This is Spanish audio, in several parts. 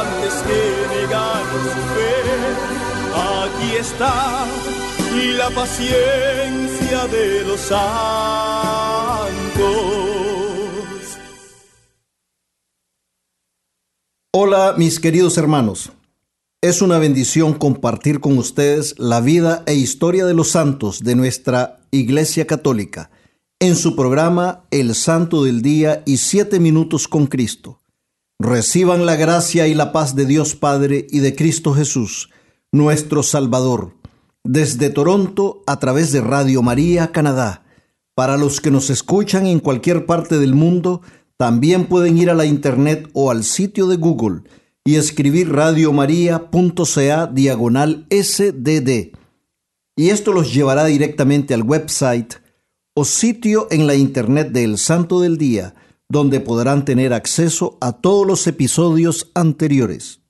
antes que su fe. Aquí está la paciencia de los santos. Hola mis queridos hermanos. Es una bendición compartir con ustedes la vida e historia de los santos de nuestra Iglesia Católica en su programa El Santo del Día y Siete Minutos con Cristo. Reciban la gracia y la paz de Dios Padre y de Cristo Jesús, nuestro Salvador, desde Toronto a través de Radio María Canadá. Para los que nos escuchan en cualquier parte del mundo, también pueden ir a la internet o al sitio de Google y escribir radiomaria.ca diagonal SDD. Y esto los llevará directamente al website o sitio en la internet del Santo del Día, donde podrán tener acceso a todos los episodios anteriores.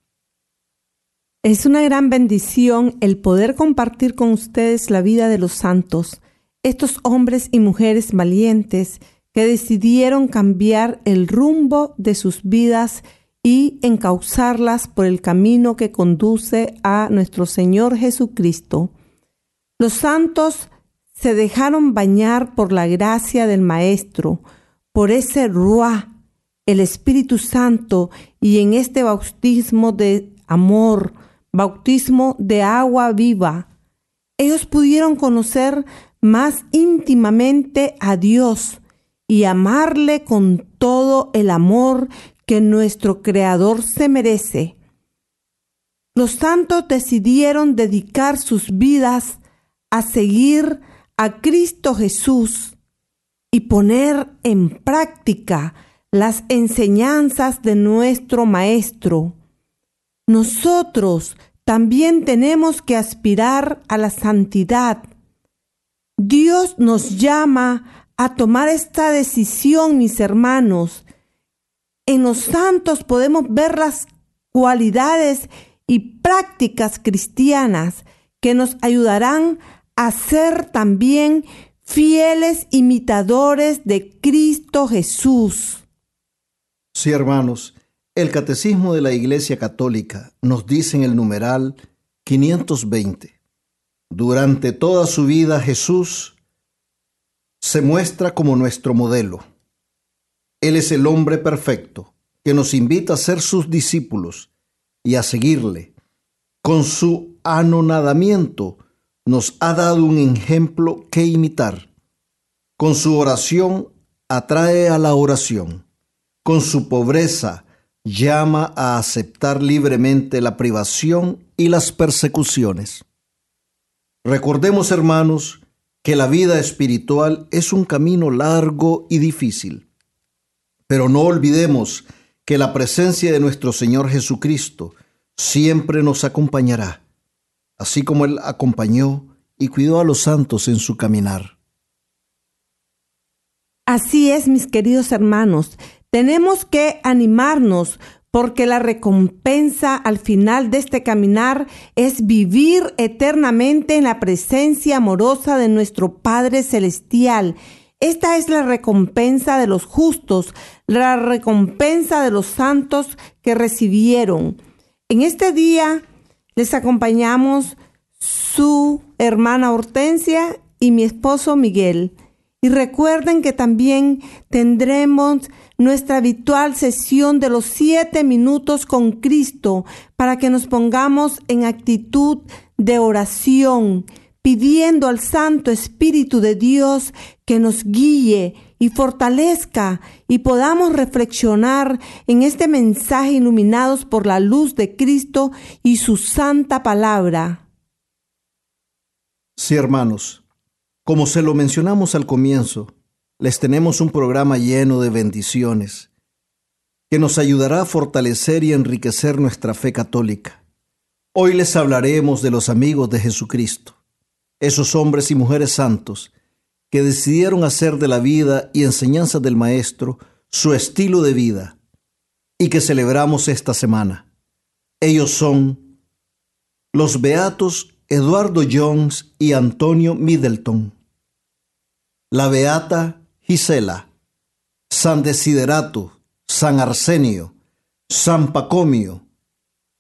Es una gran bendición el poder compartir con ustedes la vida de los santos, estos hombres y mujeres valientes que decidieron cambiar el rumbo de sus vidas y encauzarlas por el camino que conduce a nuestro Señor Jesucristo. Los santos se dejaron bañar por la gracia del Maestro, por ese Ruá, el Espíritu Santo, y en este bautismo de amor, bautismo de agua viva. Ellos pudieron conocer más íntimamente a Dios y amarle con todo el amor que nuestro Creador se merece. Los santos decidieron dedicar sus vidas a seguir a Cristo Jesús y poner en práctica las enseñanzas de nuestro Maestro. Nosotros también tenemos que aspirar a la santidad. Dios nos llama a tomar esta decisión, mis hermanos. En los santos podemos ver las cualidades y prácticas cristianas que nos ayudarán a ser también fieles imitadores de Cristo Jesús. Sí, hermanos, el Catecismo de la Iglesia Católica nos dice en el numeral 520, durante toda su vida Jesús se muestra como nuestro modelo. Él es el hombre perfecto que nos invita a ser sus discípulos y a seguirle. Con su anonadamiento, nos ha dado un ejemplo que imitar. Con su oración atrae a la oración. Con su pobreza llama a aceptar libremente la privación y las persecuciones. Recordemos, hermanos, que la vida espiritual es un camino largo y difícil. Pero no olvidemos que la presencia de nuestro Señor Jesucristo siempre nos acompañará así como Él acompañó y cuidó a los santos en su caminar. Así es, mis queridos hermanos, tenemos que animarnos porque la recompensa al final de este caminar es vivir eternamente en la presencia amorosa de nuestro Padre Celestial. Esta es la recompensa de los justos, la recompensa de los santos que recibieron. En este día les acompañamos su hermana Hortensia y mi esposo Miguel. Y recuerden que también tendremos nuestra habitual sesión de los siete minutos con Cristo para que nos pongamos en actitud de oración, pidiendo al Santo Espíritu de Dios que nos guíe y fortalezca y podamos reflexionar en este mensaje iluminados por la luz de Cristo y su santa palabra. Sí, hermanos, como se lo mencionamos al comienzo, les tenemos un programa lleno de bendiciones que nos ayudará a fortalecer y enriquecer nuestra fe católica. Hoy les hablaremos de los amigos de Jesucristo, esos hombres y mujeres santos que decidieron hacer de la vida y enseñanza del Maestro su estilo de vida y que celebramos esta semana. Ellos son los beatos Eduardo Jones y Antonio Middleton, la beata Gisela, San Desiderato, San Arsenio, San Pacomio,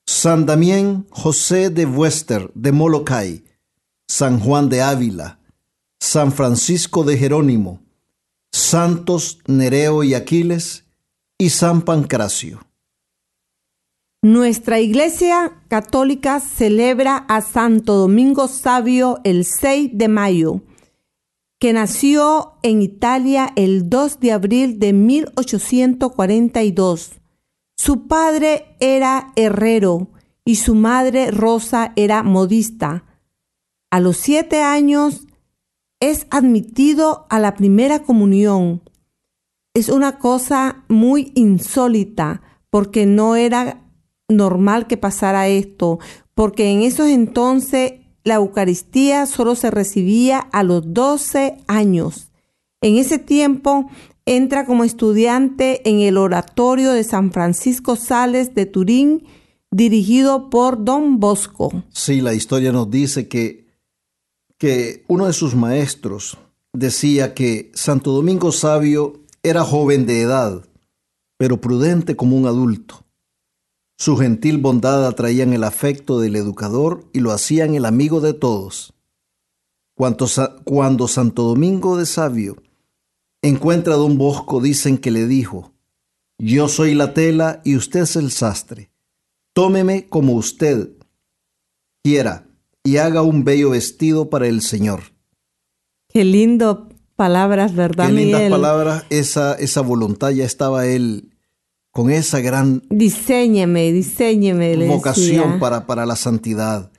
San Damián José de Wester de Molokai, San Juan de Ávila, San Francisco de Jerónimo, Santos Nereo y Aquiles y San Pancracio. Nuestra Iglesia Católica celebra a Santo Domingo Sabio el 6 de mayo, que nació en Italia el 2 de abril de 1842. Su padre era herrero y su madre Rosa era modista. A los siete años es admitido a la primera comunión. Es una cosa muy insólita porque no era normal que pasara esto, porque en esos entonces la Eucaristía solo se recibía a los 12 años. En ese tiempo entra como estudiante en el oratorio de San Francisco Sales de Turín, dirigido por Don Bosco. Sí, la historia nos dice que que uno de sus maestros decía que Santo Domingo Sabio era joven de edad, pero prudente como un adulto. Su gentil bondad atraían el afecto del educador y lo hacían el amigo de todos. Cuando, cuando Santo Domingo de Sabio encuentra a don Bosco, dicen que le dijo, Yo soy la tela y usted es el sastre. Tómeme como usted quiera y haga un bello vestido para el Señor. Qué lindo palabras, ¿verdad? Qué lindas palabras, esa, esa voluntad ya estaba él con esa gran diseñeme, diseñeme, vocación para, para la santidad.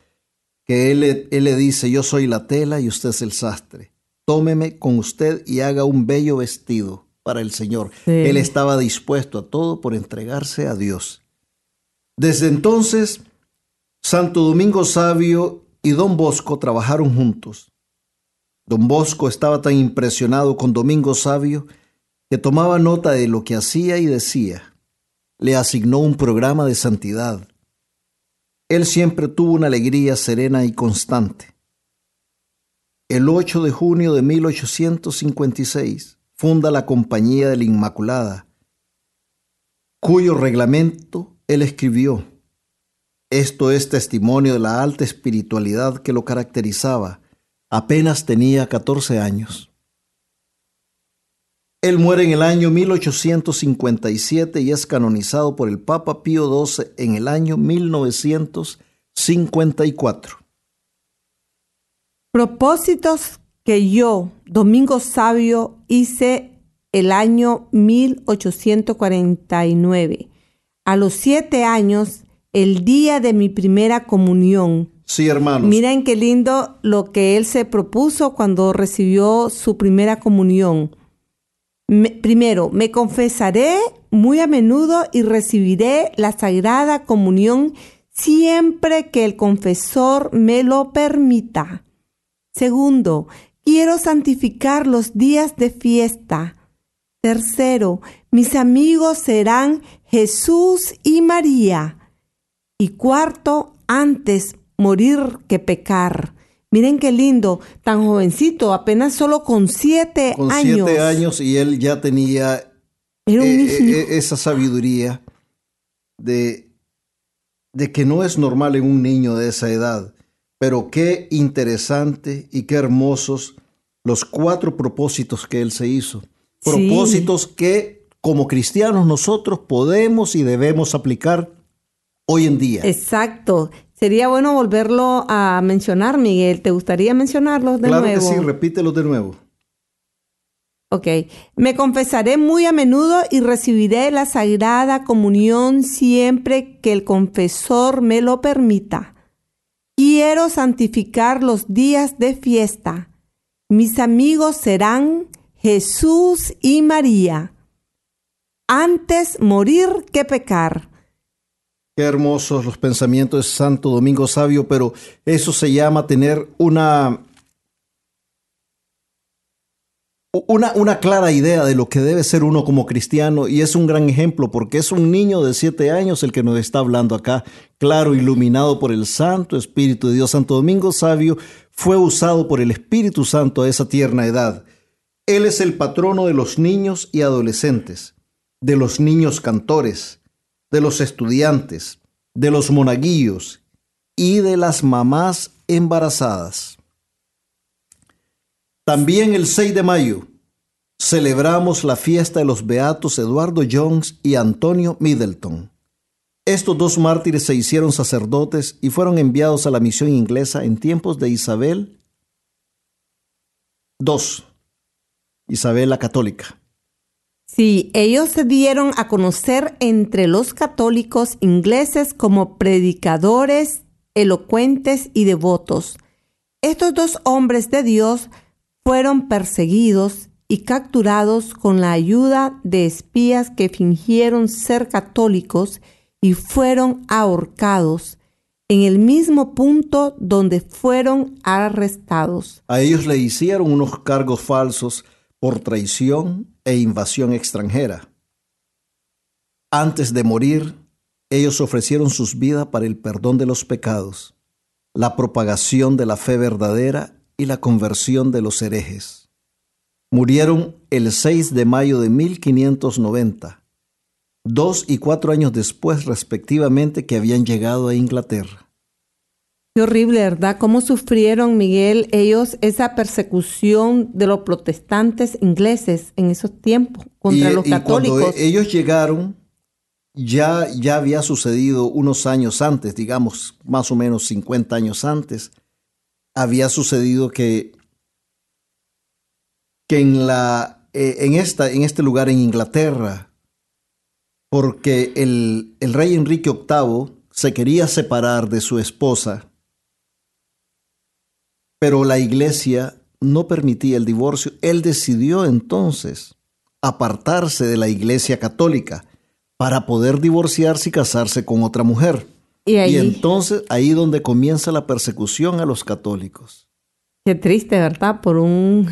Que él, él le dice, yo soy la tela y usted es el sastre. Tómeme con usted y haga un bello vestido para el Señor. Él estaba dispuesto a todo por entregarse a Dios. Desde entonces, Santo Domingo Sabio y don Bosco trabajaron juntos. Don Bosco estaba tan impresionado con Domingo Sabio que tomaba nota de lo que hacía y decía. Le asignó un programa de santidad. Él siempre tuvo una alegría serena y constante. El 8 de junio de 1856 funda la Compañía de la Inmaculada, cuyo reglamento él escribió esto es testimonio de la alta espiritualidad que lo caracterizaba. Apenas tenía 14 años. Él muere en el año 1857 y es canonizado por el Papa Pío XII en el año 1954. Propósitos que yo, Domingo Sabio, hice el año 1849. A los siete años el día de mi primera comunión. Sí, hermanos. Miren qué lindo lo que él se propuso cuando recibió su primera comunión. primero, me confesaré muy a menudo y recibiré la sagrada comunión siempre que el confesor me lo permita. Segundo, quiero santificar los días de fiesta. Tercero, mis amigos serán Jesús y María. Y cuarto, antes morir que pecar. Miren qué lindo, tan jovencito, apenas solo con siete con años. Con siete años y él ya tenía eh, eh, esa sabiduría de, de que no es normal en un niño de esa edad. Pero qué interesante y qué hermosos los cuatro propósitos que él se hizo. Propósitos que como cristianos nosotros podemos y debemos aplicar hoy en día. Exacto. Sería bueno volverlo a mencionar, Miguel. ¿Te gustaría mencionarlos de nuevo? Claro que sí, repítelos de nuevo. Ok. Me confesaré muy a menudo y recibiré la sagrada comunión siempre que el confesor me lo permita. Quiero santificar los días de fiesta. Mis amigos serán Jesús y María. Antes morir que pecar. Qué hermosos los pensamientos de Santo Domingo Sabio, pero eso se llama tener una una, una, clara idea de lo que debe ser uno como cristiano y es un gran ejemplo porque es un niño de siete años el que nos está hablando acá, claro, iluminado por el Santo Espíritu de Dios. Santo Domingo Sabio fue usado por el Espíritu Santo a esa tierna edad. Él es el patrono de los niños y adolescentes, de los niños cantores, de los estudiantes, de los monaguillos y de las mamás embarazadas. También el 6 de mayo celebramos la fiesta de los beatos Eduardo Jones y Antonio Middleton. Estos dos mártires se hicieron sacerdotes y fueron enviados a la misión inglesa en tiempos de Isabel II, Isabel la Católica. Sí, ellos se dieron a conocer entre los católicos ingleses como predicadores elocuentes y devotos. Estos dos hombres de Dios fueron perseguidos y capturados con la ayuda de espías que fingieron ser católicos y fueron ahorcados en el mismo punto donde fueron arrestados. A ellos le hicieron unos cargos falsos por traición e invasión extranjera. Antes de morir, ellos ofrecieron sus vidas para el perdón de los pecados, la propagación de la fe verdadera y la conversión de los herejes. Murieron el 6 de mayo de 1590, dos y cuatro años después respectivamente que habían llegado a Inglaterra. Qué horrible, ¿verdad? ¿Cómo sufrieron, Miguel, ellos esa persecución de los protestantes ingleses en esos tiempos contra los católicos? Cuando ellos llegaron, ya, ya había sucedido unos años antes, digamos más o menos 50 años antes, había sucedido que, que en, la, eh, en, esta, en este lugar en Inglaterra, porque el, el rey Enrique VIII se quería separar de su esposa, pero la iglesia no permitía el divorcio. Él decidió entonces apartarse de la iglesia católica para poder divorciarse y casarse con otra mujer. Y, entonces ahí donde comienza la persecución a los católicos. Qué triste, ¿verdad? Por un...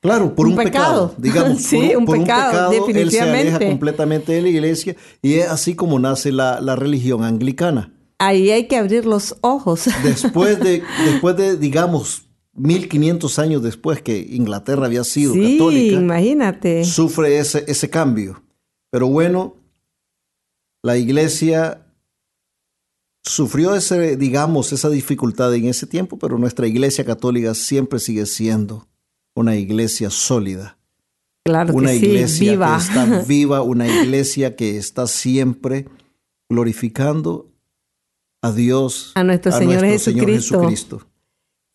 Claro, por un, pecado. digamos. sí, un, pecado, definitivamente. Él se aleja completamente de la iglesia y es así como nace la, religión anglicana. Ahí hay que abrir los ojos. Después de, después de digamos, 1500 años después que Inglaterra había sido sí, católica, imagínate. sufre ese, ese cambio. Pero bueno, la iglesia sufrió ese, digamos, esa dificultad en ese tiempo, pero nuestra iglesia católica siempre sigue siendo una iglesia sólida. Claro una que iglesia viva. que está viva, una iglesia que está siempre glorificando a Dios, a nuestro, Señor, Jesucristo.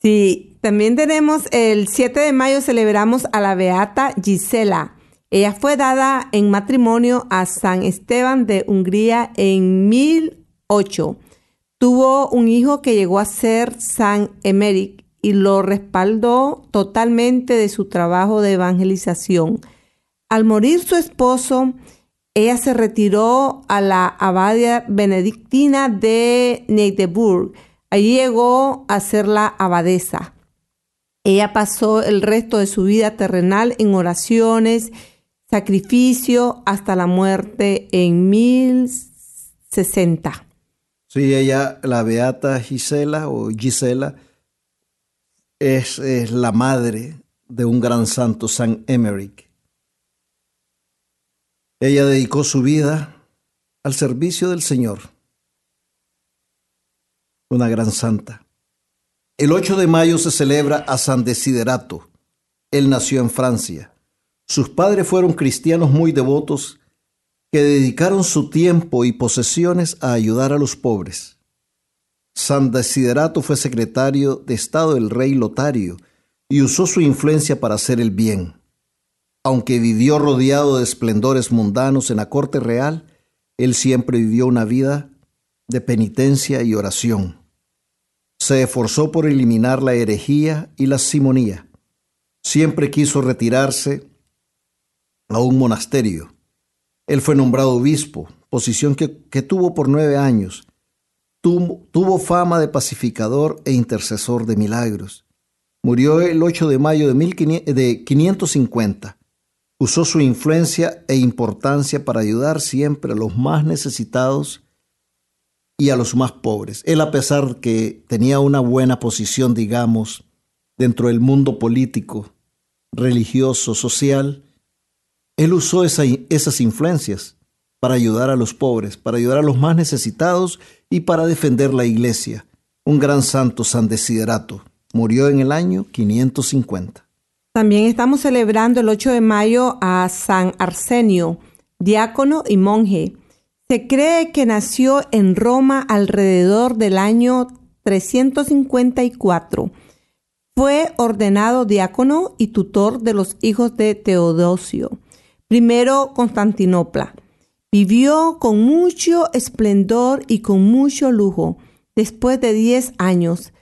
Sí, también tenemos el 7 de mayo celebramos a la beata Gisela. Ella fue dada en matrimonio a San Esteban de Hungría en 1008. Tuvo un hijo que llegó a ser San Emeric y lo respaldó totalmente de su trabajo de evangelización. Al morir su esposo, ella se retiró a la abadía benedictina de Neideburg. Allí llegó a ser la abadesa. Ella pasó el resto de su vida terrenal en oraciones, sacrificio hasta la muerte en 1060. Sí, ella, la beata Gisela o Gisela, es, la madre de un gran santo, San Emerick. Ella dedicó su vida al servicio del Señor. Una gran santa. El 8 de mayo se celebra a San Desiderato. Él nació en Francia. Sus padres fueron cristianos muy devotos que dedicaron su tiempo y posesiones a ayudar a los pobres. San Desiderato fue secretario de Estado del rey Lotario y usó su influencia para hacer el bien. Aunque vivió rodeado de esplendores mundanos en la corte real, él siempre vivió una vida de penitencia y oración. Se esforzó por eliminar la herejía y la simonía. Siempre quiso retirarse a un monasterio. Él fue nombrado obispo, posición que, tuvo por nueve años. Tuvo, fama de pacificador e intercesor de milagros. Murió el 8 de mayo de, de 550 usó su influencia e importancia para ayudar siempre a los más necesitados y a los más pobres. Él, a pesar que tenía una buena posición, digamos, dentro del mundo político, religioso, social, él usó esas influencias para ayudar a los pobres, para ayudar a los más necesitados y para defender la iglesia. Un gran santo, San Desiderato, murió en el año 550. También estamos celebrando el 8 de mayo a San Arsenio, diácono y monje. Se cree que nació en Roma alrededor del año 354. Fue ordenado diácono y tutor de los hijos de Teodosio, primero Constantinopla. Vivió con mucho esplendor y con mucho lujo. Después de 10 años,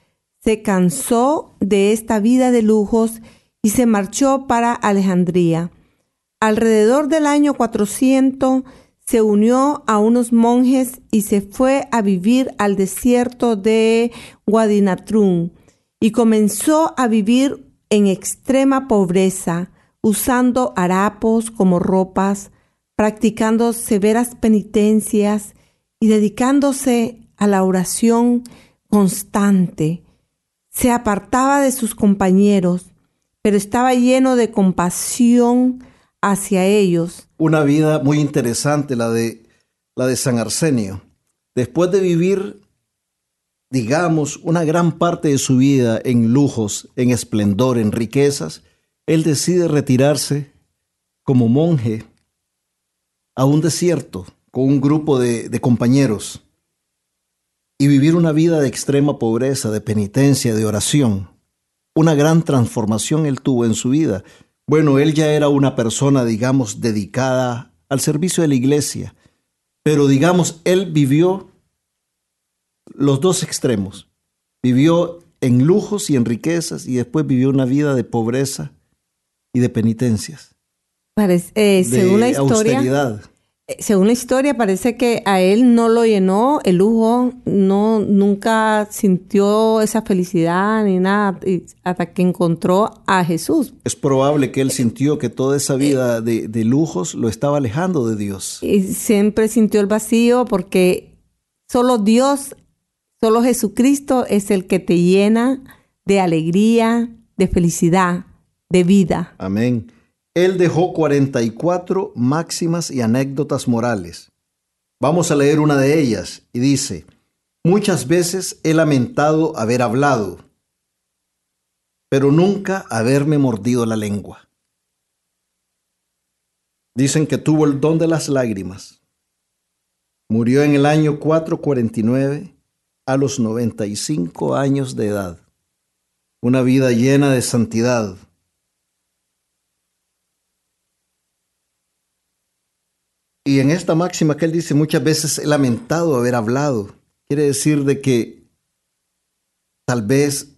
se cansó de esta vida de lujos y se marchó para Alejandría. Alrededor del año 400 se unió a unos monjes y se fue a vivir al desierto de Guadinatrún y comenzó a vivir en extrema pobreza, usando harapos como ropas, practicando severas penitencias y dedicándose a la oración constante. Se apartaba de sus compañeros pero estaba lleno de compasión hacia ellos. Una vida muy interesante la de, la de San Arsenio. Después de vivir, digamos, una gran parte de su vida en lujos, en esplendor, en riquezas, él decide retirarse como monje a un desierto con un grupo de, de compañeros y vivir una vida de extrema pobreza, de penitencia, de oración una gran transformación él tuvo en su vida. Bueno, él ya era una persona, digamos, dedicada al servicio de la iglesia, pero digamos, él vivió los dos extremos. Vivió en lujos y en riquezas y después vivió una vida de pobreza y de penitencias. Parece, eh, según la historia, austeridad. Eh, según la historia, parece que a él no lo llenó el lujo, no nunca sintió esa felicidad ni nada hasta que encontró a Jesús. Es probable que él sintió que toda esa vida de, de lujos lo estaba alejando de Dios. Y siempre sintió el vacío porque solo Dios, solo Jesucristo es el que te llena de alegría, de felicidad, de vida. Amén. Él dejó 44 máximas y anécdotas morales. Vamos a leer una de ellas y dice, muchas veces he lamentado haber hablado, pero nunca haberme mordido la lengua. Dicen que tuvo el don de las lágrimas. Murió en el año 449 a los 95 años de edad. Una vida llena de santidad Y en esta máxima que él dice, muchas veces he lamentado haber hablado. Quiere decir de que tal vez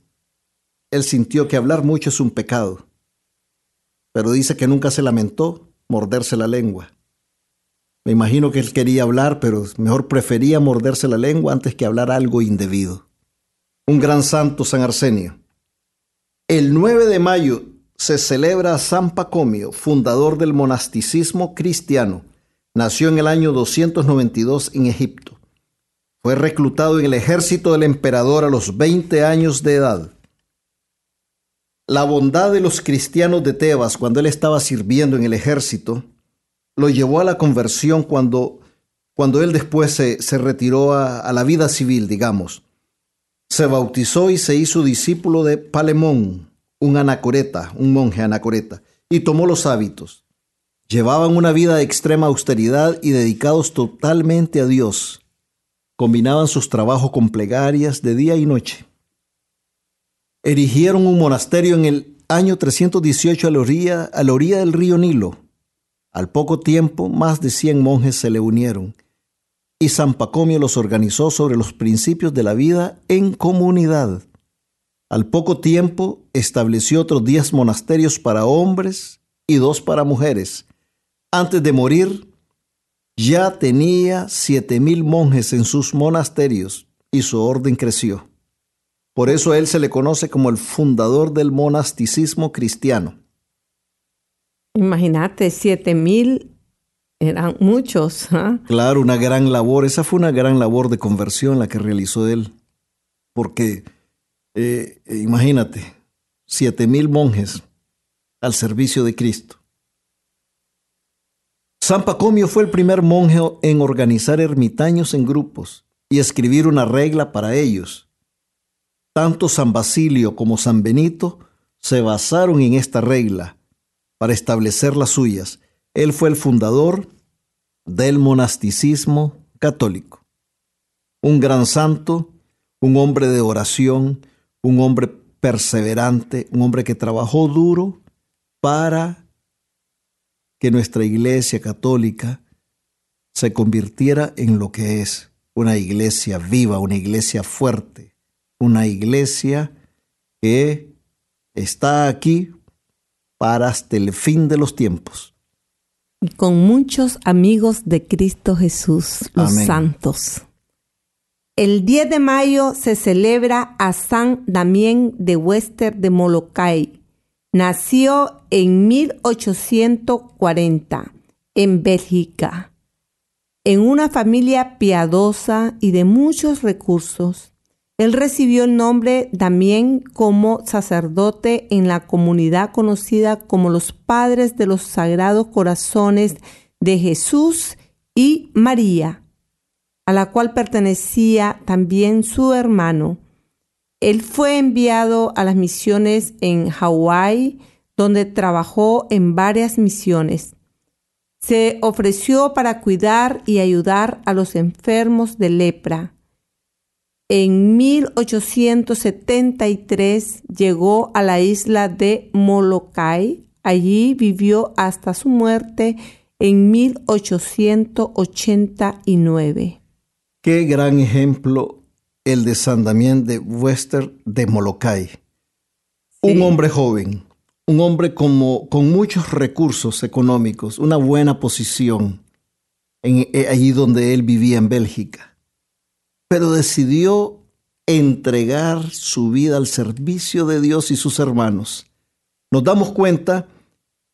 él sintió que hablar mucho es un pecado, pero dice que nunca se lamentó morderse la lengua. Me imagino que él quería hablar, pero mejor prefería morderse la lengua antes que hablar algo indebido. Un gran santo, San Arsenio. El 9 de mayo se celebra San Pacomio, fundador del monasticismo cristiano Nació en el año 292 en Egipto. Fue reclutado en el ejército del emperador a los 20 años de edad. La bondad de los cristianos de Tebas cuando él estaba sirviendo en el ejército lo llevó a la conversión cuando, cuando él después se, se retiró a, a la vida civil, digamos. Se bautizó y se hizo discípulo de Palemón, un anacoreta, un monje anacoreta, y tomó los hábitos Llevaban una vida de extrema austeridad y dedicados totalmente a Dios. Combinaban sus trabajos con plegarias de día y noche. Erigieron un monasterio en el año 318 a la orilla, del río Nilo. Al poco tiempo, más de 100 monjes se le unieron y San Pacomio los organizó sobre los principios de la vida en comunidad. Al poco tiempo estableció otros 10 monasterios para hombres y dos para mujeres antes de morir, ya tenía siete mil monjes en sus monasterios y su orden creció. Por eso él se le conoce como el fundador del monasticismo cristiano. Imagínate, siete mil eran muchos. ¿ah? Claro, una gran labor. Esa fue una gran labor de conversión la que realizó él. Porque, eh, imagínate, siete mil monjes al servicio de Cristo. San Pacomio fue el primer monje en organizar ermitaños en grupos y escribir una regla para ellos. Tanto San Basilio como San Benito se basaron en esta regla para establecer las suyas. Él fue el fundador del monasticismo católico. Un gran santo, un hombre de oración, un hombre perseverante, un hombre que trabajó duro para que nuestra iglesia católica se convirtiera en lo que es, una iglesia viva, una iglesia fuerte, una iglesia que está aquí para hasta el fin de los tiempos. Y con muchos amigos de Cristo Jesús, los santos. El 10 de mayo se celebra a San Damián de Wester de Molokai, Nació en 1840 en Bélgica, en una familia piadosa y de muchos recursos. Él recibió el nombre también como sacerdote en la comunidad conocida como los Padres de los Sagrados Corazones de Jesús y María, a la cual pertenecía también su hermano él fue enviado a las misiones en Hawái, donde trabajó en varias misiones. Se ofreció para cuidar y ayudar a los enfermos de lepra. En 1873 llegó a la isla de Molokai. Allí vivió hasta su muerte en 1889. Qué gran ejemplo el de San Damián de Wester de Molokai. Un hombre joven, un hombre como, con muchos recursos económicos, una buena posición en, eh, allí donde él vivía en Bélgica. Pero decidió entregar su vida al servicio de Dios y sus hermanos. Nos damos cuenta,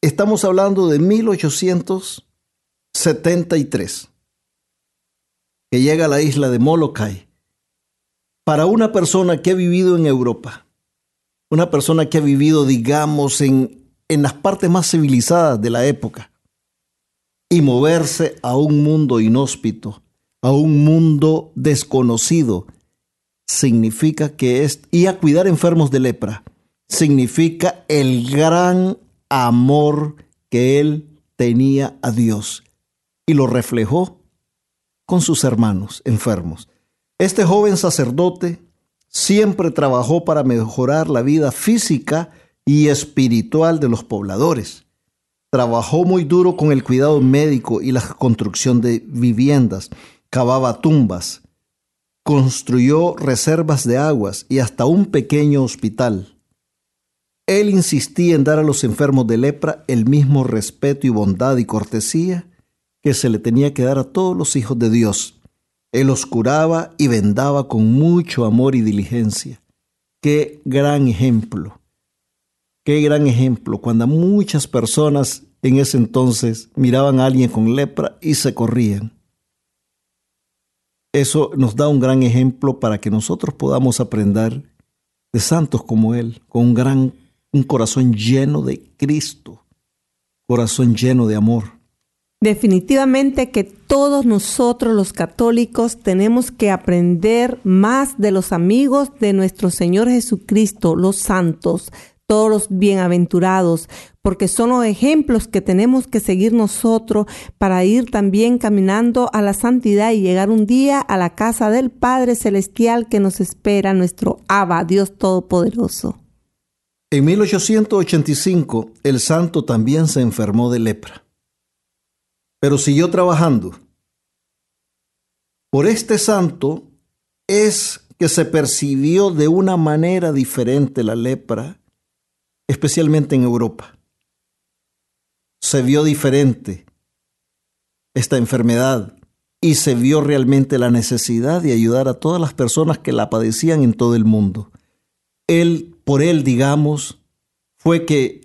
estamos hablando de 1873, que llega a la isla de Molokai para una persona que ha vivido en Europa, una persona que ha vivido, digamos, en, en las partes más civilizadas de la época, y moverse a un mundo inhóspito, a un mundo desconocido, significa que es, y a cuidar enfermos de lepra, significa el gran amor que él tenía a Dios y lo reflejó con sus hermanos enfermos. Este joven sacerdote siempre trabajó para mejorar la vida física y espiritual de los pobladores. Trabajó muy duro con el cuidado médico y la construcción de viviendas, cavaba tumbas, construyó reservas de aguas y hasta un pequeño hospital. Él insistía en dar a los enfermos de lepra el mismo respeto y bondad y cortesía que se le tenía que dar a todos los hijos de Dios. Él los curaba y vendaba con mucho amor y diligencia. Qué gran ejemplo. Qué gran ejemplo cuando muchas personas en ese entonces miraban a alguien con lepra y se corrían. Eso nos da un gran ejemplo para que nosotros podamos aprender de santos como Él, con un gran, un corazón lleno de Cristo, corazón lleno de amor. Definitivamente que todos nosotros los católicos tenemos que aprender más de los amigos de nuestro Señor Jesucristo, los santos, todos los bienaventurados, porque son los ejemplos que tenemos que seguir nosotros para ir también caminando a la santidad y llegar un día a la casa del Padre Celestial que nos espera nuestro Abba, Dios Todopoderoso. En 1885 el santo también se enfermó de lepra, pero siguió trabajando. Por este santo es que se percibió de una manera diferente la lepra, especialmente en Europa. Se vio diferente esta enfermedad y se vio realmente la necesidad de ayudar a todas las personas que la padecían en todo el mundo. Él, por él, digamos, fue que,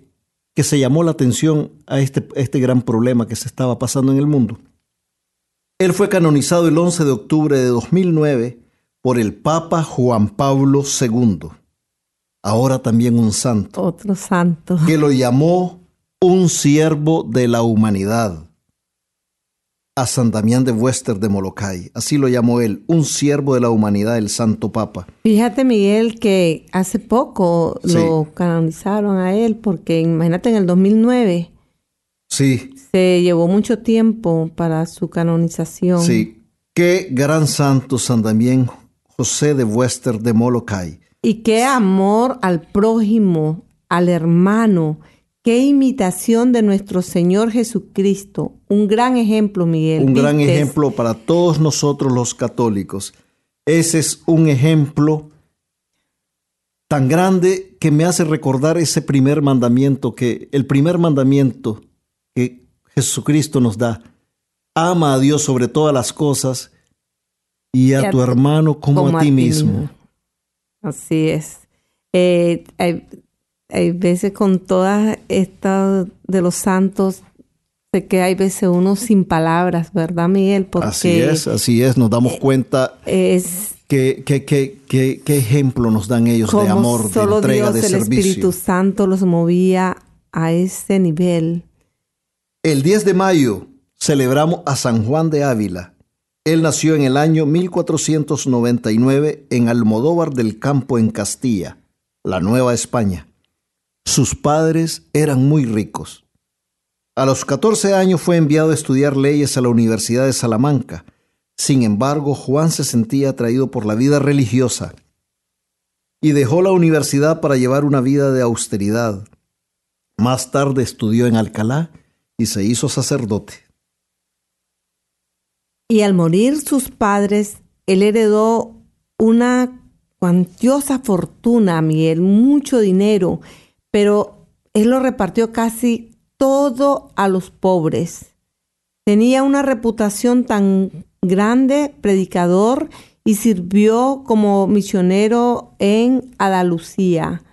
que se llamó la atención a este, este gran problema que se estaba pasando en el mundo. Él fue canonizado el 11 de octubre de 2009 por el Papa Juan Pablo II, ahora también un santo. Otro santo. Que lo llamó un siervo de la humanidad. A San Damián de Wester de Molokai, así lo llamó él, un siervo de la humanidad, el Santo Papa. Fíjate, Miguel, que hace poco lo canonizaron a él, porque imagínate en el 2009. Sí. Se llevó mucho tiempo para su canonización. Sí. Qué gran santo San Damián José de Wester de Molokai. Y qué amor al prójimo, al hermano, qué imitación de nuestro Señor Jesucristo. Un gran ejemplo, Miguel. Un gran ejemplo para todos nosotros los católicos. Ese es un ejemplo tan grande que me hace recordar ese primer mandamiento, que el primer mandamiento que Jesucristo nos da. Ama a Dios sobre todas las cosas y a, tu hermano como, a, ti mismo. Así es. Eh, hay, veces con todas estas de los santos, sé que hay veces uno sin palabras, ¿verdad, Miguel? Porque así es, así es, nos damos cuenta. Es, ¿Qué, qué, qué, qué, ejemplo nos dan ellos de amor, de entrega, de servicio? El Espíritu Santo los movía a ese nivel. El 10 de mayo celebramos a San Juan de Ávila, él nació en el año 1499 en Almodóvar del Campo, en Castilla, la Nueva España. Sus padres eran muy ricos. A los 14 años fue enviado a estudiar leyes a la Universidad de Salamanca. Sin embargo, Juan se sentía atraído por la vida religiosa y dejó la universidad para llevar una vida de austeridad. Más tarde estudió en Alcalá y se hizo sacerdote. Y al morir sus padres, él heredó una cuantiosa fortuna, Miguel, mucho dinero, pero él lo repartió casi todo a los pobres. Tenía una reputación tan grande, predicador, y sirvió como misionero en Andalucía.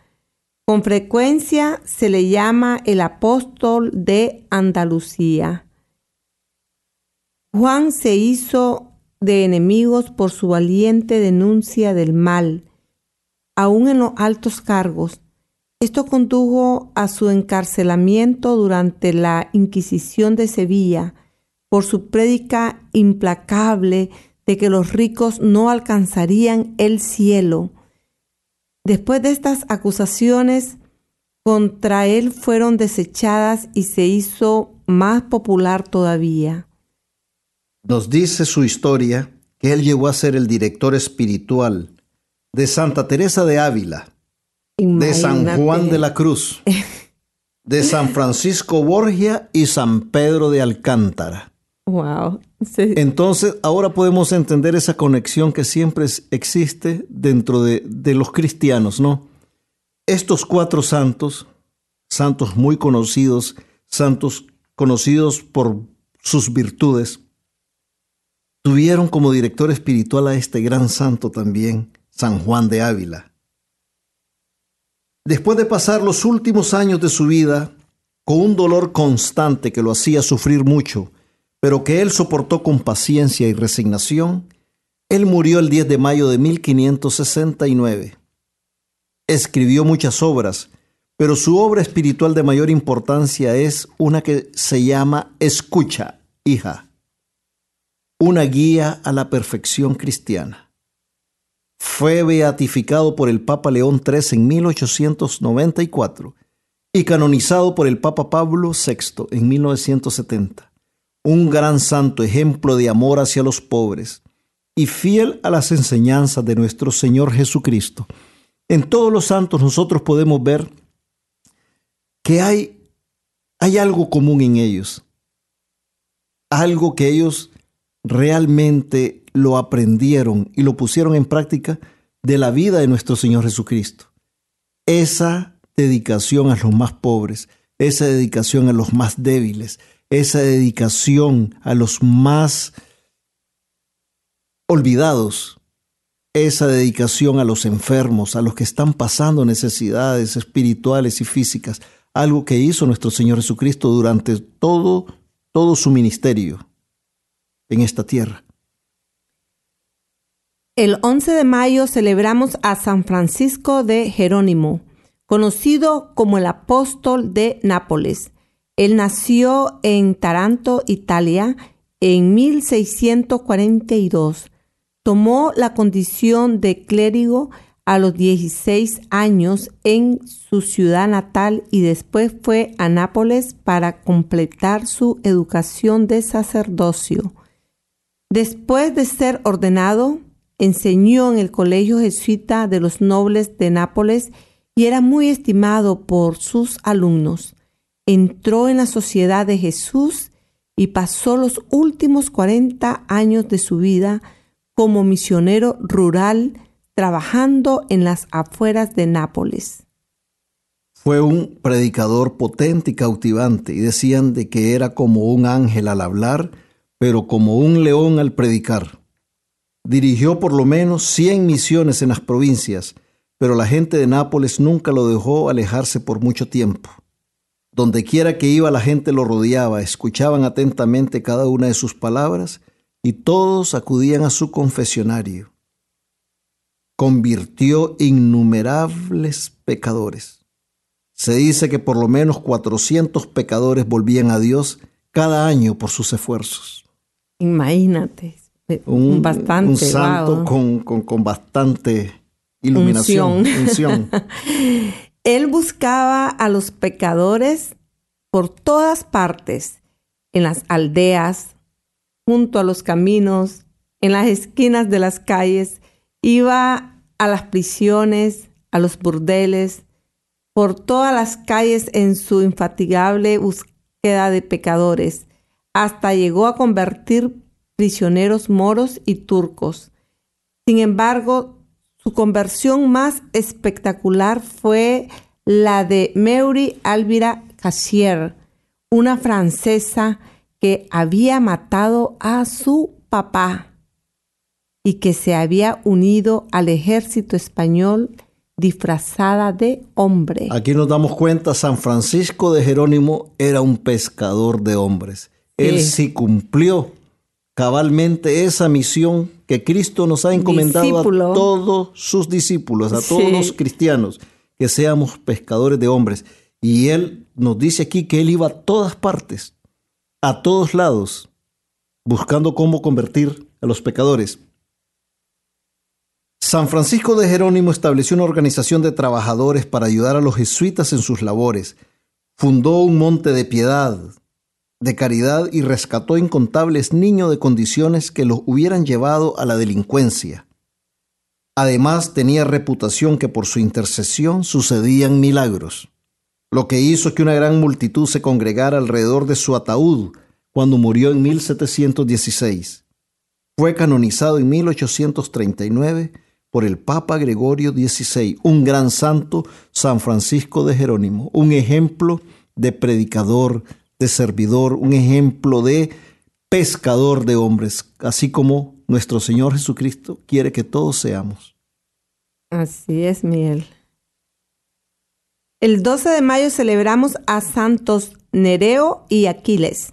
Con frecuencia se le llama el apóstol de Andalucía. Juan se hizo de enemigos por su valiente denuncia del mal, aún en los altos cargos. Esto condujo a su encarcelamiento durante la Inquisición de Sevilla por su prédica implacable de que los ricos no alcanzarían el cielo. Después de estas acusaciones contra él fueron desechadas y se hizo más popular todavía. Nos dice su historia que él llegó a ser el director espiritual de Santa Teresa de Ávila, de San Juan de la Cruz, de San Francisco Borgia y San Pedro de Alcántara. Wow. Entonces, ahora podemos entender esa conexión que siempre existe dentro de, de los cristianos, ¿no? Estos cuatro santos, santos muy conocidos, santos conocidos por sus virtudes, Tuvieron como director espiritual a este gran santo también, San Juan de Ávila. Después de pasar los últimos años de su vida con un dolor constante que lo hacía sufrir mucho, pero que él soportó con paciencia y resignación, él murió el 10 de mayo de 1569. Escribió muchas obras, pero su obra espiritual de mayor importancia es una que se llama Escucha, hija una guía a la perfección cristiana. Fue beatificado por el Papa León III en 1894 y canonizado por el Papa Pablo VI en 1970. Un gran santo ejemplo de amor hacia los pobres y fiel a las enseñanzas de nuestro Señor Jesucristo. En todos los santos nosotros podemos ver que hay, hay algo común en ellos, algo que ellos realmente lo aprendieron y lo pusieron en práctica de la vida de nuestro Señor Jesucristo. Esa dedicación a los más pobres, esa dedicación a los más débiles, esa dedicación a los más olvidados, esa dedicación a los enfermos, a los que están pasando necesidades espirituales y físicas, algo que hizo nuestro Señor Jesucristo durante todo, todo su ministerio en esta tierra. El 11 de mayo celebramos a San Francisco de Jerónimo, conocido como el apóstol de Nápoles. Él nació en Taranto, Italia, en 1642. Tomó la condición de clérigo a los 16 años en su ciudad natal y después fue a Nápoles para completar su educación de sacerdocio. Después de ser ordenado, enseñó en el Colegio Jesuita de los Nobles de Nápoles y era muy estimado por sus alumnos. Entró en la Sociedad de Jesús y pasó los últimos 40 años de su vida como misionero rural trabajando en las afueras de Nápoles. Fue un predicador potente y cautivante y decían de que era como un ángel al hablar pero como un león al predicar. Dirigió por lo menos 100 misiones en las provincias, pero la gente de Nápoles nunca lo dejó alejarse por mucho tiempo. Donde quiera que iba la gente lo rodeaba, escuchaban atentamente cada una de sus palabras y todos acudían a su confesionario. Convirtió innumerables pecadores. Se dice que por lo menos 400 pecadores volvían a Dios cada año por sus esfuerzos. Imagínate. Un, bastante, un santo con, con, bastante iluminación. Él buscaba a los pecadores por todas partes, en las aldeas, junto a los caminos, en las esquinas de las calles, iba a las prisiones, a los burdeles, por todas las calles en su infatigable búsqueda de pecadores hasta llegó a convertir prisioneros moros y turcos. Sin embargo, su conversión más espectacular fue la de Meury Alvira Cassier, una francesa que había matado a su papá y que se había unido al ejército español disfrazada de hombre. Aquí nos damos cuenta, San Francisco de Jerónimo era un pescador de hombres. Él sí cumplió cabalmente esa misión que Cristo nos ha encomendado a todos sus discípulos, a todos los cristianos, que seamos pescadores de hombres. Y Él nos dice aquí que Él iba a todas partes, a todos lados, buscando cómo convertir a los pecadores. San Francisco de Jerónimo estableció una organización de trabajadores para ayudar a los jesuitas en sus labores. Fundó un monte de piedad, de caridad y rescató incontables niños de condiciones que los hubieran llevado a la delincuencia. Además tenía reputación que por su intercesión sucedían milagros, lo que hizo que una gran multitud se congregara alrededor de su ataúd cuando murió en 1716. Fue canonizado en 1839 por el Papa Gregorio XVI, un gran santo, San Francisco de Jerónimo, un ejemplo de predicador, de servidor, un ejemplo de pescador de hombres, así como nuestro Señor Jesucristo quiere que todos seamos. Así es, Miguel. El 12 de mayo celebramos a Santos Nereo y Aquiles.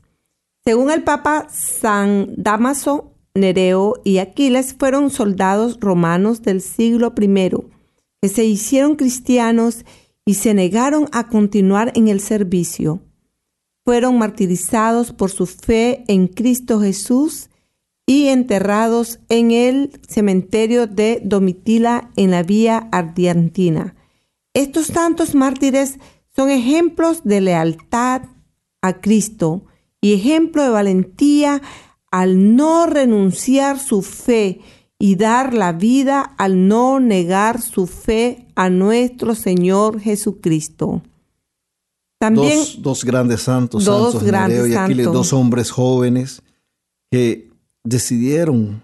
Según el Papa, San Damaso, Nereo y Aquiles fueron soldados romanos del siglo I que se hicieron cristianos y se negaron a continuar en el servicio fueron martirizados por su fe en Cristo Jesús y enterrados en el cementerio de Domitila en la vía Ardiantina. Estos tantos mártires son ejemplos de lealtad a Cristo y ejemplo de valentía al no renunciar su fe y dar la vida al no negar su fe a nuestro Señor Jesucristo. También dos, grandes santos, dos santos grandes y aquí dos hombres jóvenes que decidieron,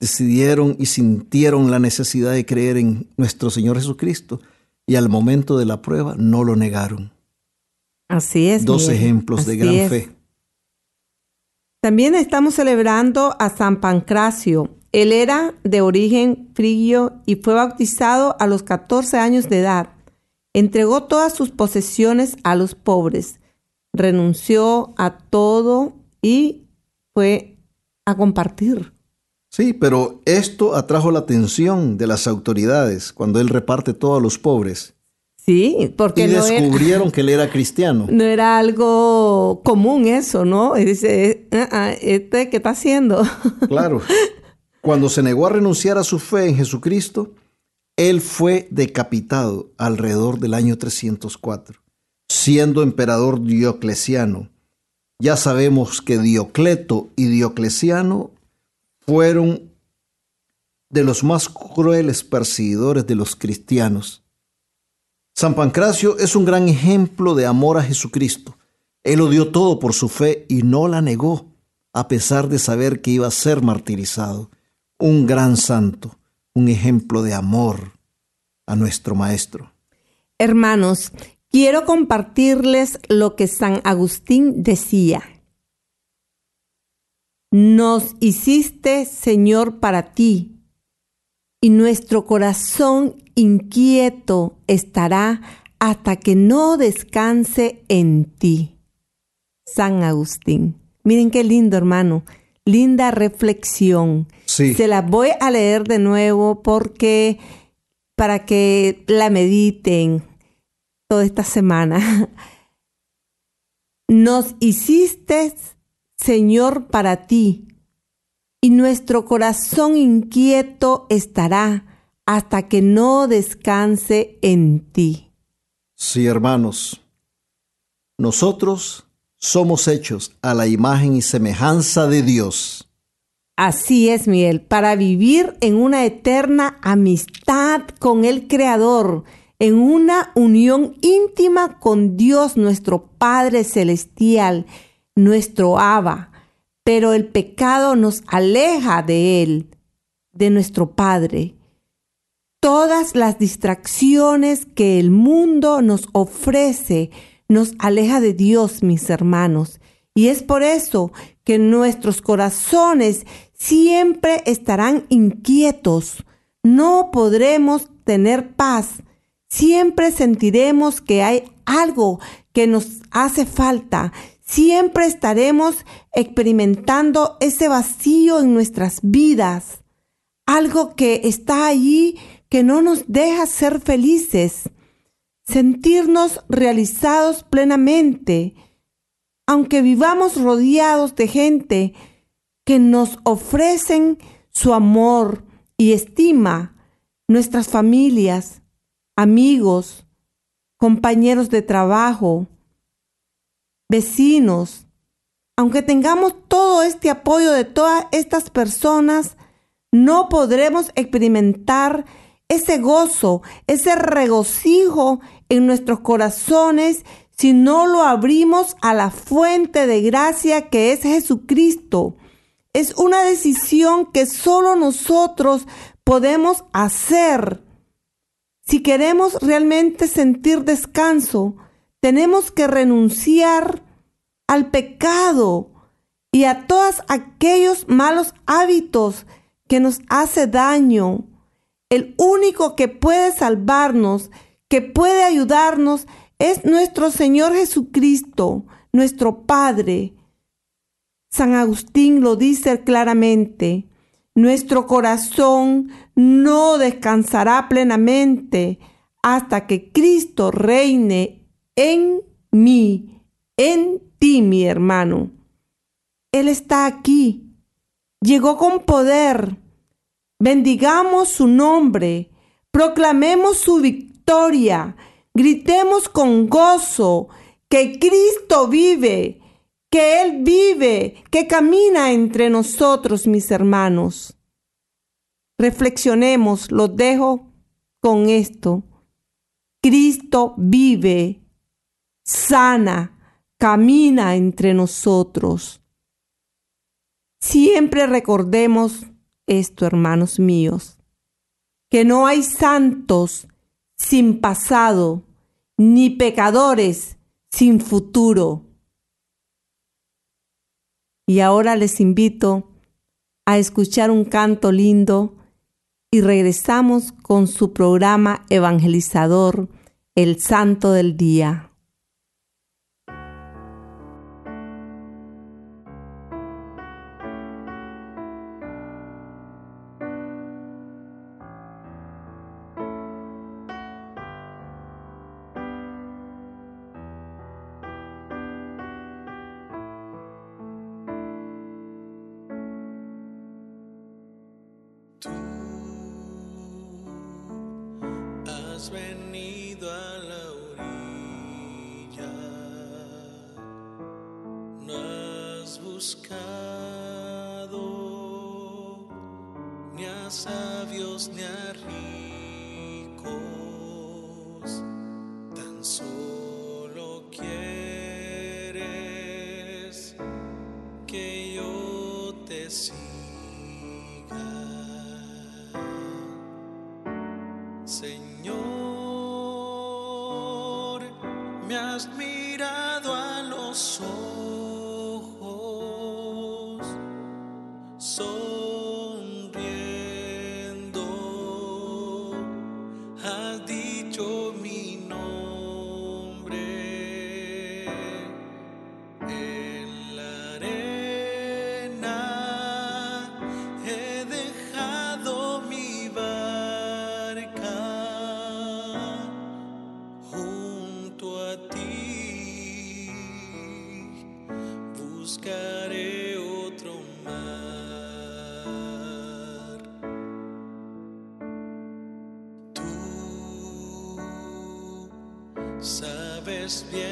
decidieron y sintieron la necesidad de creer en nuestro Señor Jesucristo y al momento de la prueba no lo negaron. Así es. Dos ejemplos de gran fe. También estamos celebrando a San Pancracio. Él era de origen frigio y fue bautizado a los 14 años de edad. Entregó todas sus posesiones a los pobres, renunció a todo y fue a compartir. Sí, pero esto atrajo la atención de las autoridades cuando él reparte todo a los pobres. Sí, porque y descubrieron que él era cristiano. No era algo común eso, ¿no? Y dice, ah, ah, ¿este qué está haciendo? Claro. Cuando se negó a renunciar a su fe en Jesucristo, él fue decapitado alrededor del año 304, siendo emperador Diocleciano. Ya sabemos que Diocleto y Diocleciano fueron de los más crueles perseguidores de los cristianos San Pancracio es un gran ejemplo de amor a Jesucristo. Él lo dio todo por su fe y no la negó, a pesar de saber que iba a ser martirizado. Un gran santo, un ejemplo de amor a nuestro Maestro. Hermanos, quiero compartirles lo que San Agustín decía. Nos hiciste, Señor, para ti, y nuestro corazón inquieto estará hasta que no descanse en ti. San Agustín. Miren qué lindo, hermano. Linda reflexión. Se la voy a leer de nuevo porque para que la mediten toda esta semana. Nos hiciste, Señor, para ti, y nuestro corazón inquieto estará hasta que no descanse en ti. Sí, hermanos, nosotros somos hechos a la imagen y semejanza de Dios. Así es, Miguel, para vivir en una eterna amistad con el Creador, en una unión íntima con Dios nuestro Padre Celestial, nuestro Abba. Pero el pecado nos aleja de Él, de nuestro Padre todas las distracciones que el mundo nos ofrece nos aleja de Dios, mis hermanos. Y es por eso que nuestros corazones siempre estarán inquietos. No podremos tener paz. Siempre sentiremos que hay algo que nos hace falta. Siempre estaremos experimentando ese vacío en nuestras vidas. Algo que está allí que no nos deja ser felices, sentirnos realizados plenamente, aunque vivamos rodeados de gente que nos ofrecen su amor y estima, nuestras familias, amigos, compañeros de trabajo, vecinos, aunque tengamos todo este apoyo de todas estas personas, no podremos experimentar ese gozo, ese regocijo en nuestros corazones si no lo abrimos a la fuente de gracia que es Jesucristo. Es una decisión que solo nosotros podemos hacer. Si queremos realmente sentir descanso, tenemos que renunciar al pecado y a todos aquellos malos hábitos que nos hace daño el único que puede salvarnos, que puede ayudarnos, es nuestro Señor Jesucristo, nuestro Padre. San Agustín lo dice claramente, nuestro corazón no descansará plenamente hasta que Cristo reine en mí, en ti, mi hermano. Él está aquí, llegó con poder, Bendigamos su nombre, proclamemos su victoria, Gritemos con gozo que Cristo vive, que Él vive, que camina entre nosotros, mis hermanos. Reflexionemos, los dejo con esto. Cristo vive, sana, camina entre nosotros. Siempre recordemos esto, hermanos míos, que no hay santos sin pasado, ni pecadores sin futuro. Y ahora les invito a escuchar un canto lindo y regresamos con su programa evangelizador, El Santo del Día. Sabes bien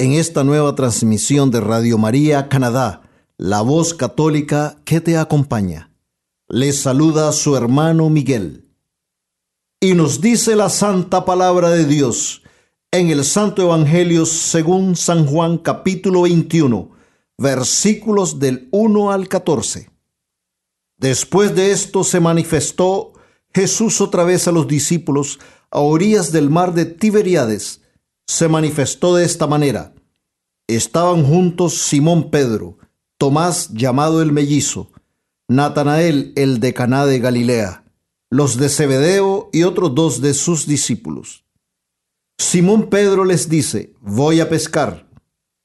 en esta nueva transmisión de Radio María Canadá, la voz católica que te acompaña. Les saluda su hermano Miguel. Y nos dice la santa palabra de Dios en el Santo Evangelio según San Juan capítulo 21, versículos del 1 al 14. Después de esto se manifestó Jesús otra vez a los discípulos a orillas del mar de Tiberíades. Se manifestó de esta manera. Estaban juntos Simón Pedro, Tomás llamado el mellizo, Natanael el de Caná de Galilea, los de Zebedeo y otros dos de sus discípulos. Simón Pedro les dice, voy a pescar.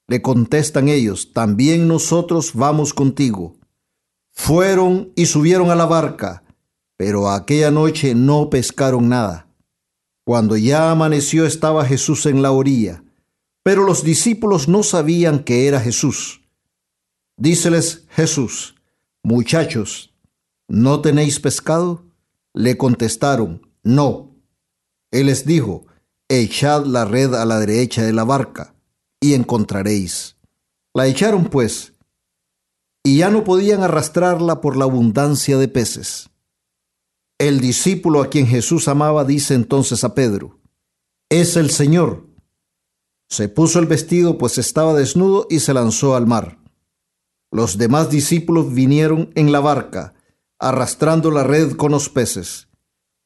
Le contestan ellos, también nosotros vamos contigo. Fueron y subieron a la barca, pero aquella noche no pescaron nada. Cuando ya amaneció estaba Jesús en la orilla, pero los discípulos no sabían que era Jesús. Díceles Jesús, muchachos, ¿no tenéis pescado? Le contestaron, no. Él les dijo, echad la red a la derecha de la barca y encontraréis. La echaron pues, y ya no podían arrastrarla por la abundancia de peces. El discípulo a quien Jesús amaba dice entonces a Pedro, es el Señor. Se puso el vestido pues estaba desnudo y se lanzó al mar. Los demás discípulos vinieron en la barca, arrastrando la red con los peces,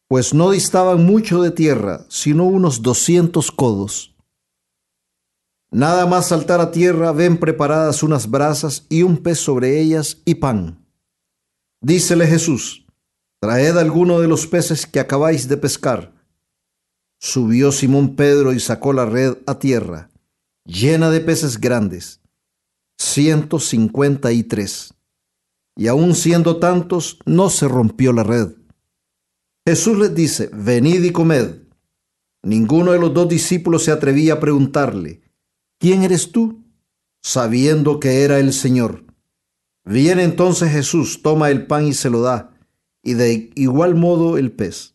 pues no distaban mucho de tierra, sino unos doscientos codos. Nada más saltar a tierra ven preparadas unas brasas y un pez sobre ellas y pan. Dícele Jesús, traed alguno de los peces que acabáis de pescar. Subió Simón Pedro y sacó la red a tierra, llena de peces grandes, ciento cincuenta y tres. Y aun siendo tantos, no se rompió la red. Jesús les dice, venid y comed. Ninguno de los dos discípulos se atrevía a preguntarle, ¿quién eres tú? sabiendo que era el Señor. Viene entonces Jesús, toma el pan y se lo da, y de igual modo el pez.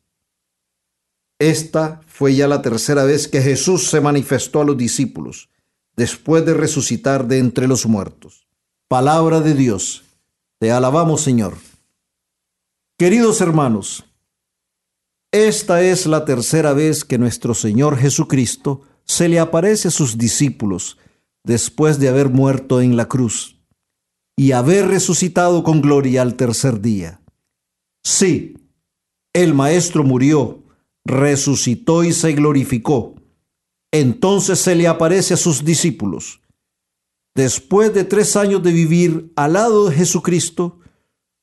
Esta fue ya la tercera vez que Jesús se manifestó a los discípulos, después de resucitar de entre los muertos. Palabra de Dios. Te alabamos, Señor. Queridos hermanos, esta es la tercera vez que nuestro Señor Jesucristo se le aparece a sus discípulos después de haber muerto en la cruz y haber resucitado con gloria al tercer día. Sí, el Maestro murió, resucitó y se glorificó. Entonces se le aparece a sus discípulos. Después de tres años de vivir al lado de Jesucristo,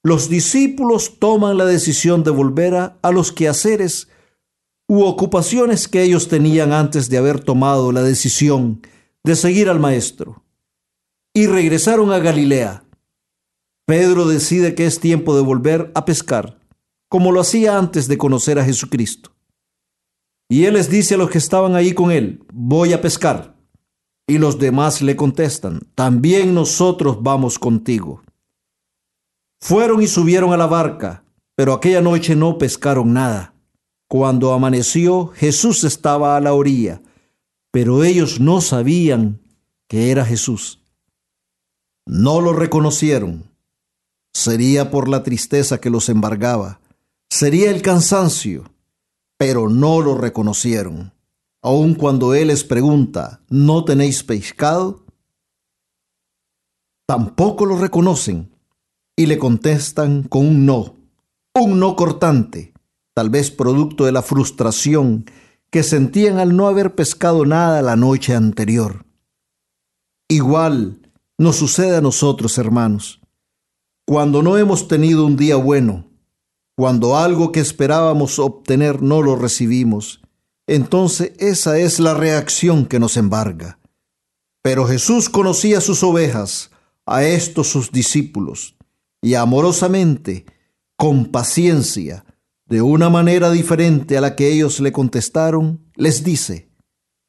los discípulos toman la decisión de volver a, los quehaceres u ocupaciones que ellos tenían antes de haber tomado la decisión de seguir al Maestro. Y regresaron a Galilea. Pedro decide que es tiempo de volver a pescar, como lo hacía antes de conocer a Jesucristo. Y él les dice a los que estaban ahí con él, voy a pescar. Y los demás le contestan, también nosotros vamos contigo. Fueron y subieron a la barca, pero aquella noche no pescaron nada. Cuando amaneció, Jesús estaba a la orilla, pero ellos no sabían que era Jesús. No lo reconocieron. Sería por la tristeza que los embargaba, sería el cansancio, pero no lo reconocieron. Aun cuando Él les pregunta, ¿no tenéis pescado? Tampoco lo reconocen y le contestan con un no, un no cortante tal vez producto de la frustración que sentían al no haber pescado nada la noche anterior. Igual nos sucede a nosotros, hermanos, cuando no hemos tenido un día bueno, cuando algo que esperábamos obtener no lo recibimos, entonces esa es la reacción que nos embarga. Pero Jesús conocía sus ovejas, a estos sus discípulos, y amorosamente, con paciencia, de una manera diferente a la que ellos le contestaron, les dice,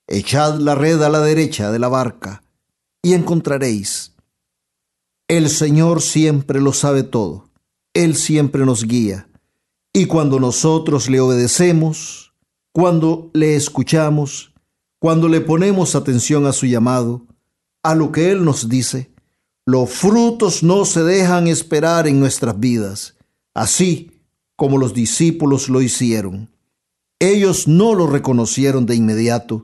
Echad la red a la derecha de la barca y encontraréis. El Señor siempre lo sabe todo, Él siempre nos guía, y cuando nosotros le obedecemos, cuando le escuchamos, cuando le ponemos atención a su llamado, a lo que Él nos dice, los frutos no se dejan esperar en nuestras vidas. Así, como los discípulos lo hicieron. Ellos no lo reconocieron de inmediato,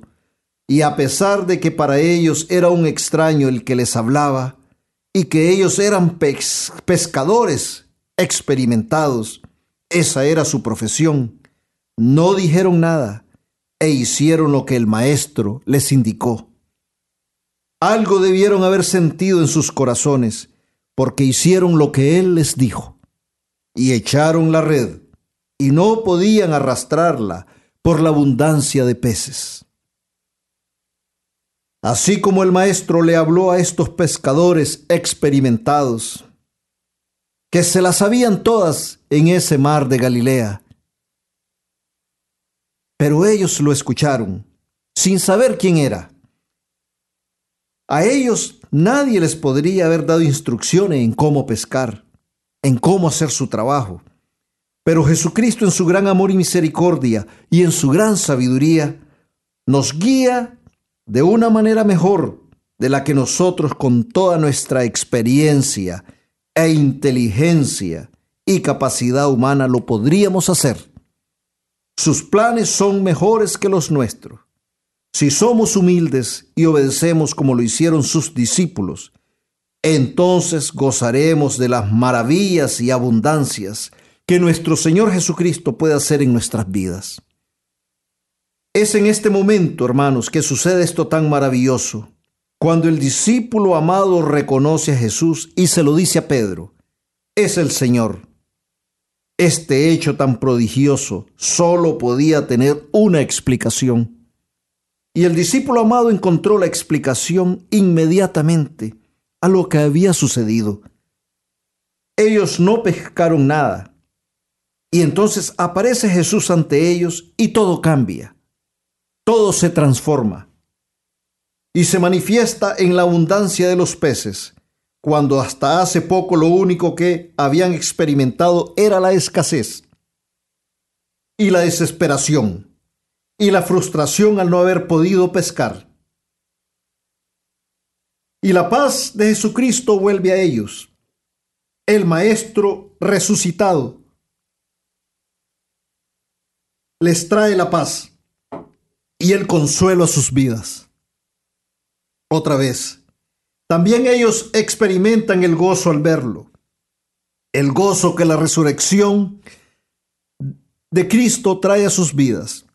y a pesar de que para ellos era un extraño el que les hablaba, y que ellos eran pescadores, experimentados, esa era su profesión, no dijeron nada e hicieron lo que el maestro les indicó. Algo debieron haber sentido en sus corazones, porque hicieron lo que él les dijo, y echaron la red, y no podían arrastrarla por la abundancia de peces. Así como el maestro le habló a estos pescadores experimentados, que se las sabían todas en ese mar de Galilea, pero ellos lo escucharon sin saber quién era. A ellos nadie les podría haber dado instrucciones en cómo pescar, en cómo hacer su trabajo. Pero Jesucristo en su gran amor y misericordia y en su gran sabiduría nos guía de una manera mejor de la que nosotros con toda nuestra experiencia e inteligencia y capacidad humana lo podríamos hacer. Sus planes son mejores que los nuestros. Si somos humildes y obedecemos como lo hicieron sus discípulos, entonces gozaremos de las maravillas y abundancias que nuestro Señor Jesucristo puede hacer en nuestras vidas. Es en este momento, hermanos, que sucede esto tan maravilloso, cuando el discípulo amado reconoce a Jesús y se lo dice a Pedro, es el Señor. Este hecho tan prodigioso solo podía tener una explicación y el discípulo amado encontró la explicación inmediatamente a lo que había sucedido. Ellos no pescaron nada. Y entonces aparece Jesús ante ellos y todo cambia. Todo se transforma. Y se manifiesta en la abundancia de los peces, cuando hasta hace poco lo único que habían experimentado era la escasez y la desesperación y la frustración al no haber podido pescar. Y la paz de Jesucristo vuelve a ellos, el Maestro resucitado. Les trae la paz y el consuelo a sus vidas. Otra vez, también ellos experimentan el gozo al verlo, el gozo que la resurrección de Cristo trae a sus vidas.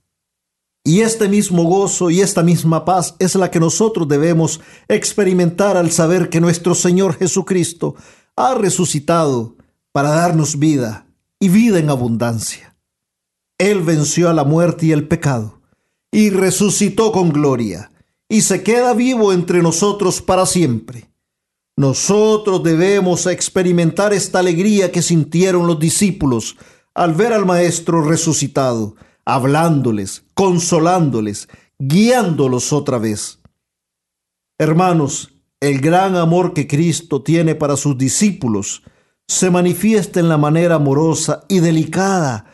Y este mismo gozo y esta misma paz es la que nosotros debemos experimentar al saber que nuestro Señor Jesucristo ha resucitado para darnos vida y vida en abundancia. Él venció a la muerte y el pecado y resucitó con gloria y se queda vivo entre nosotros para siempre. Nosotros debemos experimentar esta alegría que sintieron los discípulos al ver al Maestro resucitado hablándoles, consolándoles, guiándolos otra vez. Hermanos, el gran amor que Cristo tiene para sus discípulos se manifiesta en la manera amorosa y delicada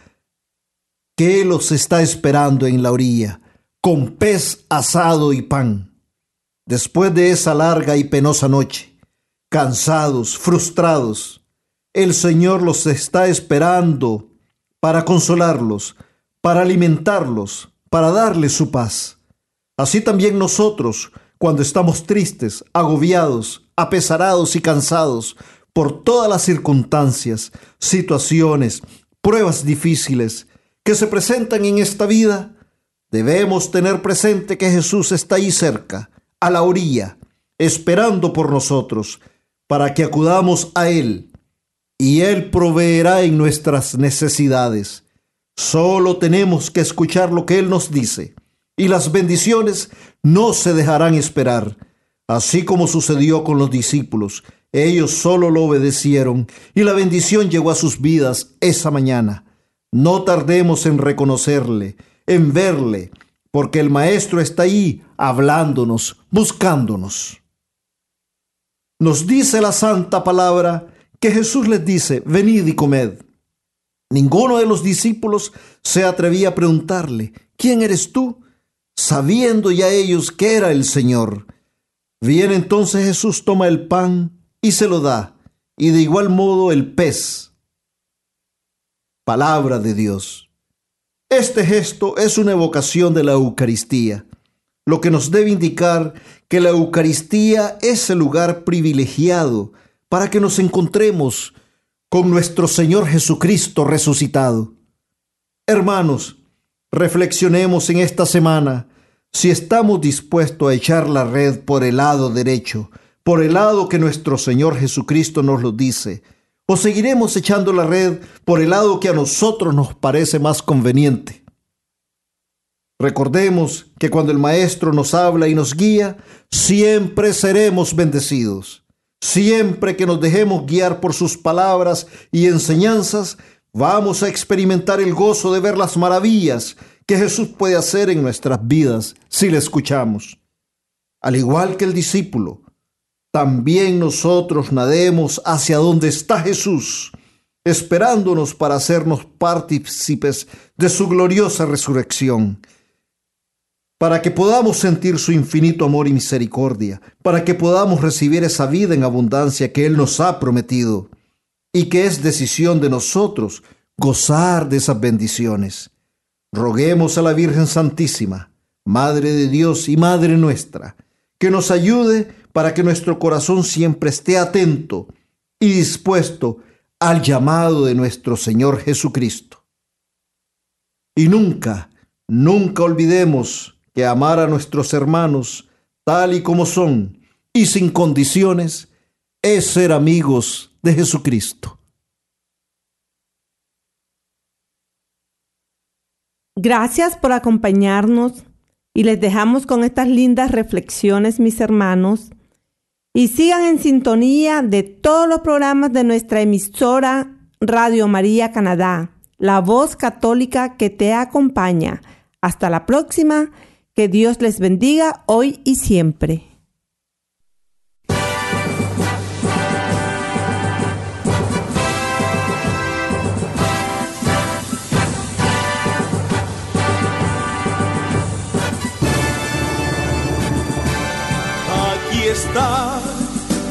que Él los está esperando en la orilla, con pez asado y pan. Después de esa larga y penosa noche, cansados, frustrados, el Señor los está esperando para consolarlos, para alimentarlos, para darles su paz. Así también nosotros, cuando estamos tristes, agobiados, apesarados y cansados por todas las circunstancias, situaciones, pruebas difíciles que se presentan en esta vida, debemos tener presente que Jesús está ahí cerca, a la orilla, esperando por nosotros, para que acudamos a Él, y Él proveerá en nuestras necesidades. Solo tenemos que escuchar lo que Él nos dice y las bendiciones no se dejarán esperar. Así como sucedió con los discípulos, ellos solo lo obedecieron y la bendición llegó a sus vidas esa mañana. No tardemos en reconocerle, en verle, porque el Maestro está ahí hablándonos, buscándonos. Nos dice la santa palabra que Jesús les dice, venid y comed. Ninguno de los discípulos se atrevía a preguntarle, ¿quién eres tú? Sabiendo ya ellos que era el Señor. Viene entonces Jesús, toma el pan y se lo da, y de igual modo el pez. Palabra de Dios. Este gesto es una evocación de la Eucaristía, lo que nos debe indicar que la Eucaristía es el lugar privilegiado para que nos encontremos con nuestro Señor Jesucristo resucitado. Hermanos, reflexionemos en esta semana si estamos dispuestos a echar la red por el lado derecho, por el lado que nuestro Señor Jesucristo nos lo dice, o seguiremos echando la red por el lado que a nosotros nos parece más conveniente. Recordemos que cuando el Maestro nos habla y nos guía, siempre seremos bendecidos. Siempre que nos dejemos guiar por sus palabras y enseñanzas, vamos a experimentar el gozo de ver las maravillas que Jesús puede hacer en nuestras vidas si le escuchamos. Al igual que el discípulo, también nosotros nademos hacia donde está Jesús, esperándonos para hacernos partícipes de su gloriosa resurrección para que podamos sentir su infinito amor y misericordia, para que podamos recibir esa vida en abundancia que Él nos ha prometido y que es decisión de nosotros gozar de esas bendiciones. Roguemos a la Virgen Santísima, Madre de Dios y Madre nuestra, que nos ayude para que nuestro corazón siempre esté atento y dispuesto al llamado de nuestro Señor Jesucristo. Y nunca, nunca olvidemos que amar a nuestros hermanos tal y como son y sin condiciones es ser amigos de Jesucristo. Gracias por acompañarnos y les dejamos con estas lindas reflexiones, mis hermanos. Y sigan en sintonía de todos los programas de nuestra emisora Radio María Canadá, la voz católica que te acompaña. Hasta la próxima que Dios les bendiga hoy y siempre. Aquí está